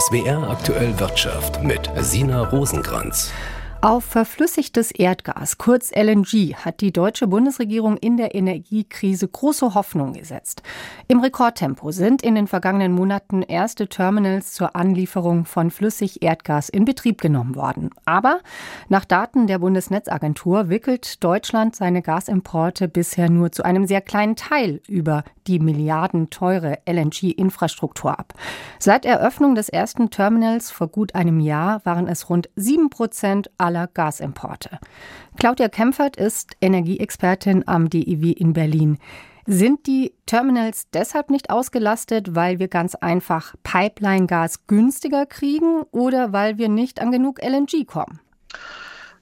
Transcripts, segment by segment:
SWR aktuell Wirtschaft mit Sina Rosenkranz. Auf verflüssigtes Erdgas, kurz LNG, hat die deutsche Bundesregierung in der Energiekrise große Hoffnung gesetzt. Im Rekordtempo sind in den vergangenen Monaten erste Terminals zur Anlieferung von Flüssig-Erdgas in Betrieb genommen worden. Aber nach Daten der Bundesnetzagentur wickelt Deutschland seine Gasimporte bisher nur zu einem sehr kleinen Teil über die milliardenteure LNG-Infrastruktur ab. Seit Eröffnung des ersten Terminals vor gut einem Jahr waren es rund sieben Prozent aller Gasimporte. Claudia Kempfert ist Energieexpertin am DIW in Berlin. Sind die Terminals deshalb nicht ausgelastet, weil wir ganz einfach Pipeline-Gas günstiger kriegen oder weil wir nicht an genug LNG kommen?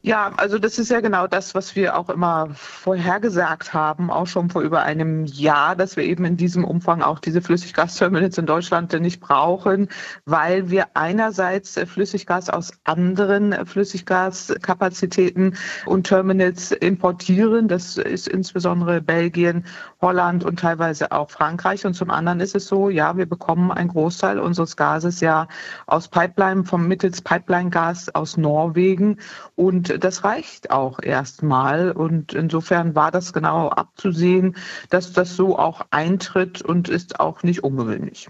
Ja, also das ist ja genau das, was wir auch immer vorhergesagt haben, auch schon vor über einem Jahr, dass wir eben in diesem Umfang auch diese Flüssiggasterminals in Deutschland nicht brauchen, weil wir einerseits Flüssiggas aus anderen Flüssiggaskapazitäten und Terminals importieren. Das ist insbesondere Belgien, Holland und teilweise auch Frankreich. Und zum anderen ist es so, ja, wir bekommen einen Großteil unseres Gases ja aus Pipeline, vom mittels Pipeline-Gas aus Norwegen und das reicht auch erstmal. Und insofern war das genau abzusehen, dass das so auch eintritt und ist auch nicht ungewöhnlich.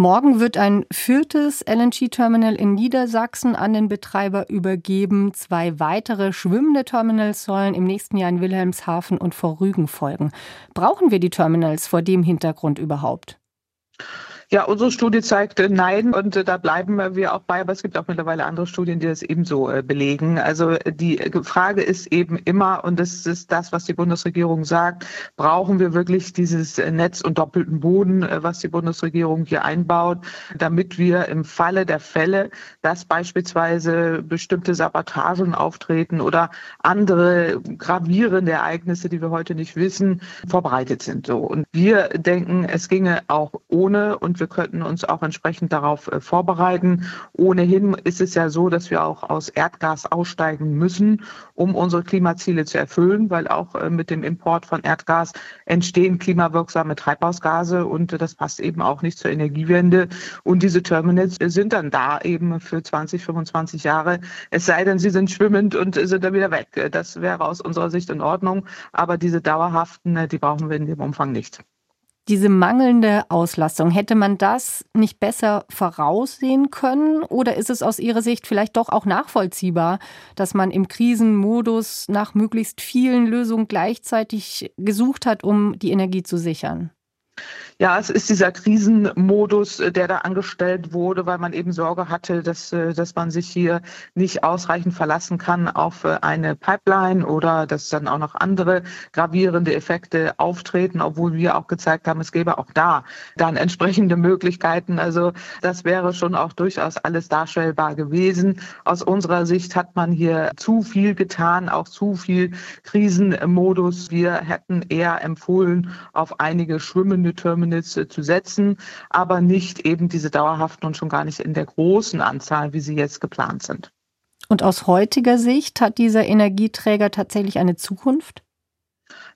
Morgen wird ein viertes LNG-Terminal in Niedersachsen an den Betreiber übergeben. Zwei weitere schwimmende Terminals sollen im nächsten Jahr in Wilhelmshaven und vor Rügen folgen. Brauchen wir die Terminals vor dem Hintergrund überhaupt? Ja, unsere Studie zeigt äh, nein und äh, da bleiben wir auch bei, aber es gibt auch mittlerweile andere Studien, die das ebenso äh, belegen. Also die Frage ist eben immer, und das ist das, was die Bundesregierung sagt, brauchen wir wirklich dieses Netz und doppelten Boden, was die Bundesregierung hier einbaut, damit wir im Falle der Fälle, dass beispielsweise bestimmte Sabotagen auftreten oder andere gravierende Ereignisse, die wir heute nicht wissen, vorbereitet sind. So. Und wir denken, es ginge auch ohne und wir könnten uns auch entsprechend darauf äh, vorbereiten. Ohnehin ist es ja so, dass wir auch aus Erdgas aussteigen müssen, um unsere Klimaziele zu erfüllen, weil auch äh, mit dem Import von Erdgas entstehen klimawirksame Treibhausgase und das passt eben auch nicht zur Energiewende. Und diese Terminals sind dann da eben für 20, 25 Jahre, es sei denn, sie sind schwimmend und sind dann wieder weg. Das wäre aus unserer Sicht in Ordnung, aber diese dauerhaften, äh, die brauchen wir in dem Umfang nicht diese mangelnde Auslastung, hätte man das nicht besser voraussehen können? Oder ist es aus Ihrer Sicht vielleicht doch auch nachvollziehbar, dass man im Krisenmodus nach möglichst vielen Lösungen gleichzeitig gesucht hat, um die Energie zu sichern? Ja, es ist dieser Krisenmodus, äh, der da angestellt wurde, weil man eben Sorge hatte, dass, äh, dass man sich hier nicht ausreichend verlassen kann auf äh, eine Pipeline oder dass dann auch noch andere gravierende Effekte auftreten, obwohl wir auch gezeigt haben, es gäbe auch da dann entsprechende Möglichkeiten. Also das wäre schon auch durchaus alles darstellbar gewesen. Aus unserer Sicht hat man hier zu viel getan, auch zu viel Krisenmodus. Wir hätten eher empfohlen, auf einige schwimmende Terminals Terminals äh, zu setzen, aber nicht eben diese dauerhaften und schon gar nicht in der großen Anzahl, wie sie jetzt geplant sind. Und aus heutiger Sicht hat dieser Energieträger tatsächlich eine Zukunft?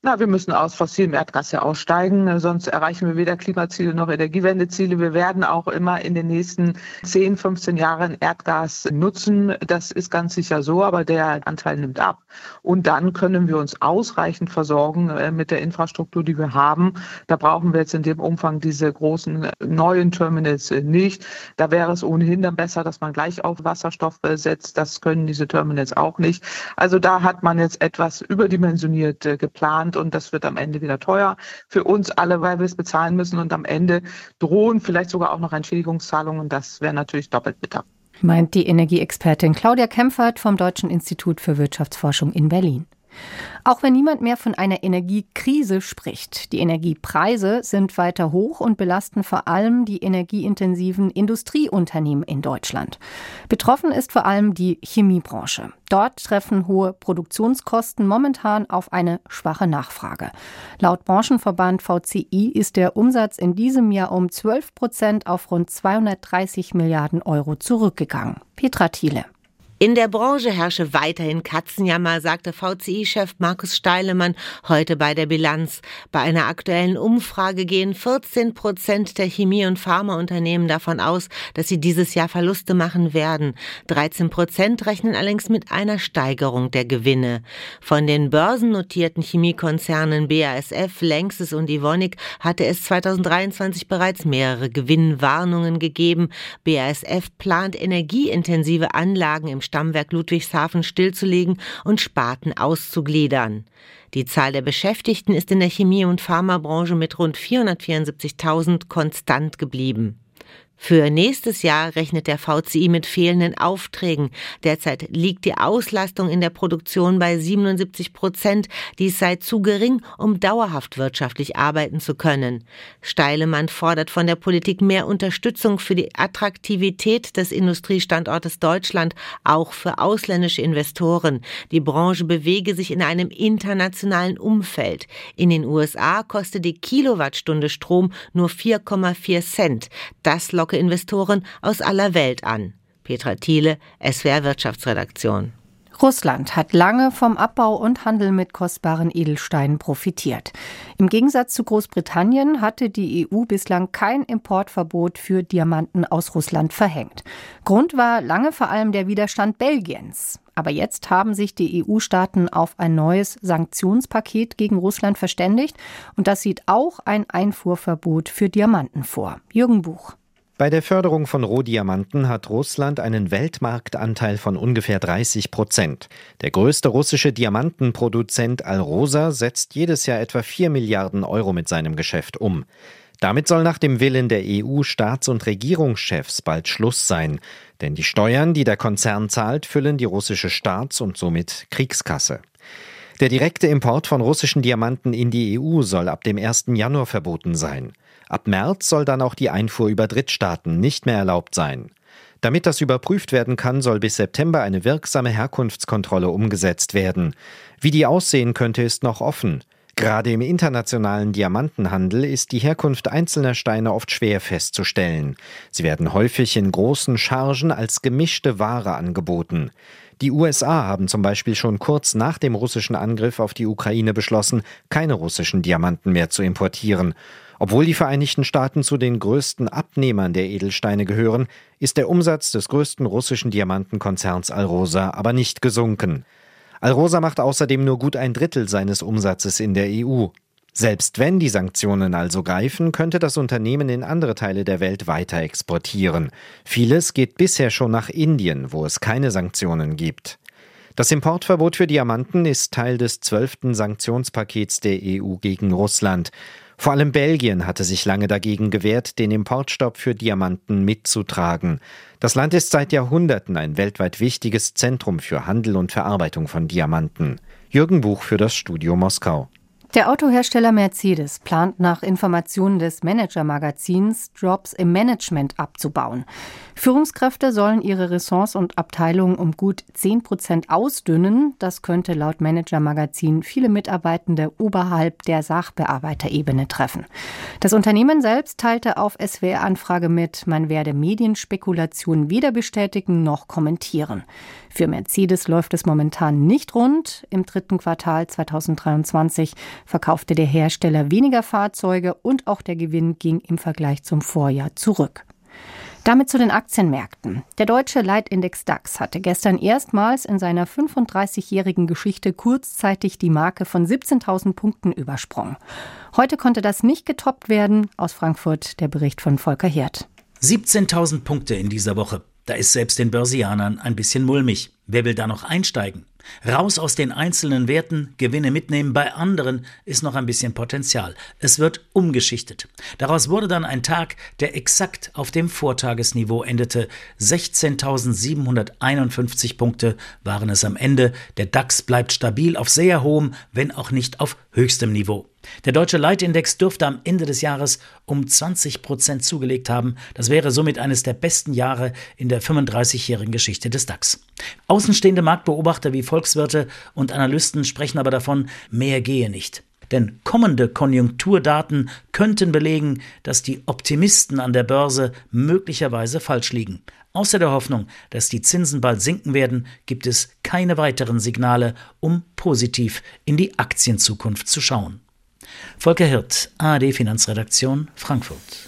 Na, wir müssen aus fossilem Erdgas ja aussteigen, sonst erreichen wir weder Klimaziele noch Energiewendeziele. Wir werden auch immer in den nächsten 10, 15 Jahren Erdgas nutzen. Das ist ganz sicher so, aber der Anteil nimmt ab. Und dann können wir uns ausreichend versorgen äh, mit der Infrastruktur, die wir haben. Da brauchen wir jetzt in dem Umfang diese großen äh, neuen Terminals äh, nicht. Da wäre es ohnehin dann besser, dass man gleich auf Wasserstoff setzt. Das können diese Terminals auch nicht. Also da hat man jetzt etwas überdimensioniert geplant Land und das wird am Ende wieder teuer für uns alle, weil wir es bezahlen müssen und am Ende drohen vielleicht sogar auch noch Entschädigungszahlungen. Das wäre natürlich doppelt bitter. Meint die Energieexpertin Claudia Kempfert vom Deutschen Institut für Wirtschaftsforschung in Berlin. Auch wenn niemand mehr von einer Energiekrise spricht, die Energiepreise sind weiter hoch und belasten vor allem die energieintensiven Industrieunternehmen in Deutschland. Betroffen ist vor allem die Chemiebranche. Dort treffen hohe Produktionskosten momentan auf eine schwache Nachfrage. Laut Branchenverband VCI ist der Umsatz in diesem Jahr um 12 Prozent auf rund 230 Milliarden Euro zurückgegangen. Petra Thiele. In der Branche herrsche weiterhin Katzenjammer, sagte VCI-Chef Markus Steilemann heute bei der Bilanz. Bei einer aktuellen Umfrage gehen 14 Prozent der Chemie- und Pharmaunternehmen davon aus, dass sie dieses Jahr Verluste machen werden. 13 Prozent rechnen allerdings mit einer Steigerung der Gewinne. Von den börsennotierten Chemiekonzernen BASF, Lanxess und Evonik hatte es 2023 bereits mehrere Gewinnwarnungen gegeben. BASF plant energieintensive Anlagen im Stammwerk Ludwigshafen stillzulegen und Sparten auszugliedern. Die Zahl der Beschäftigten ist in der Chemie- und Pharmabranche mit rund 474.000 konstant geblieben. Für nächstes Jahr rechnet der VCI mit fehlenden Aufträgen. Derzeit liegt die Auslastung in der Produktion bei 77 Prozent. Dies sei zu gering, um dauerhaft wirtschaftlich arbeiten zu können. Steilemann fordert von der Politik mehr Unterstützung für die Attraktivität des Industriestandortes Deutschland, auch für ausländische Investoren. Die Branche bewege sich in einem internationalen Umfeld. In den USA kostet die Kilowattstunde Strom nur 4,4 Cent. Das locke Investoren aus aller Welt an. Petra Thiele, SWR Wirtschaftsredaktion. Russland hat lange vom Abbau und Handel mit kostbaren Edelsteinen profitiert. Im Gegensatz zu Großbritannien hatte die EU bislang kein Importverbot für Diamanten aus Russland verhängt. Grund war lange vor allem der Widerstand Belgiens. Aber jetzt haben sich die EU-Staaten auf ein neues Sanktionspaket gegen Russland verständigt und das sieht auch ein Einfuhrverbot für Diamanten vor. Jürgen Buch. Bei der Förderung von Rohdiamanten hat Russland einen Weltmarktanteil von ungefähr 30 Prozent. Der größte russische Diamantenproduzent Alrosa setzt jedes Jahr etwa 4 Milliarden Euro mit seinem Geschäft um. Damit soll nach dem Willen der EU-Staats- und Regierungschefs bald Schluss sein. Denn die Steuern, die der Konzern zahlt, füllen die russische Staats- und somit Kriegskasse. Der direkte Import von russischen Diamanten in die EU soll ab dem 1. Januar verboten sein. Ab März soll dann auch die Einfuhr über Drittstaaten nicht mehr erlaubt sein. Damit das überprüft werden kann, soll bis September eine wirksame Herkunftskontrolle umgesetzt werden. Wie die aussehen könnte, ist noch offen. Gerade im internationalen Diamantenhandel ist die Herkunft einzelner Steine oft schwer festzustellen. Sie werden häufig in großen Chargen als gemischte Ware angeboten. Die USA haben zum Beispiel schon kurz nach dem russischen Angriff auf die Ukraine beschlossen, keine russischen Diamanten mehr zu importieren. Obwohl die Vereinigten Staaten zu den größten Abnehmern der Edelsteine gehören, ist der Umsatz des größten russischen Diamantenkonzerns Alrosa aber nicht gesunken. Alrosa macht außerdem nur gut ein Drittel seines Umsatzes in der EU. Selbst wenn die Sanktionen also greifen, könnte das Unternehmen in andere Teile der Welt weiter exportieren. Vieles geht bisher schon nach Indien, wo es keine Sanktionen gibt. Das Importverbot für Diamanten ist Teil des zwölften Sanktionspakets der EU gegen Russland. Vor allem Belgien hatte sich lange dagegen gewehrt, den Importstopp für Diamanten mitzutragen. Das Land ist seit Jahrhunderten ein weltweit wichtiges Zentrum für Handel und Verarbeitung von Diamanten. Jürgen Buch für das Studio Moskau. Der Autohersteller Mercedes plant nach Informationen des Manager-Magazins Jobs im Management abzubauen. Führungskräfte sollen ihre Ressorts und Abteilungen um gut 10 Prozent ausdünnen. Das könnte laut Manager-Magazin viele Mitarbeitende oberhalb der Sachbearbeiterebene treffen. Das Unternehmen selbst teilte auf SWR-Anfrage mit, man werde Medienspekulationen weder bestätigen noch kommentieren. Für Mercedes läuft es momentan nicht rund. Im dritten Quartal 2023 verkaufte der Hersteller weniger Fahrzeuge und auch der Gewinn ging im Vergleich zum Vorjahr zurück. Damit zu den Aktienmärkten. Der deutsche Leitindex DAX hatte gestern erstmals in seiner 35-jährigen Geschichte kurzzeitig die Marke von 17.000 Punkten übersprungen. Heute konnte das nicht getoppt werden. Aus Frankfurt der Bericht von Volker Hirt. 17.000 Punkte in dieser Woche. Da ist selbst den Börsianern ein bisschen mulmig. Wer will da noch einsteigen? Raus aus den einzelnen Werten, Gewinne mitnehmen, bei anderen ist noch ein bisschen Potenzial. Es wird umgeschichtet. Daraus wurde dann ein Tag, der exakt auf dem Vortagesniveau endete. 16.751 Punkte waren es am Ende. Der DAX bleibt stabil auf sehr hohem, wenn auch nicht auf höchstem Niveau. Der deutsche Leitindex dürfte am Ende des Jahres um 20 Prozent zugelegt haben. Das wäre somit eines der besten Jahre in der 35-jährigen Geschichte des DAX. Außenstehende Marktbeobachter wie Volkswirte und Analysten sprechen aber davon, mehr gehe nicht. denn kommende Konjunkturdaten könnten belegen, dass die Optimisten an der Börse möglicherweise falsch liegen. Außer der Hoffnung, dass die Zinsen bald sinken werden, gibt es keine weiteren Signale, um positiv in die Aktienzukunft zu schauen. Volker Hirt, ARD Finanzredaktion, Frankfurt.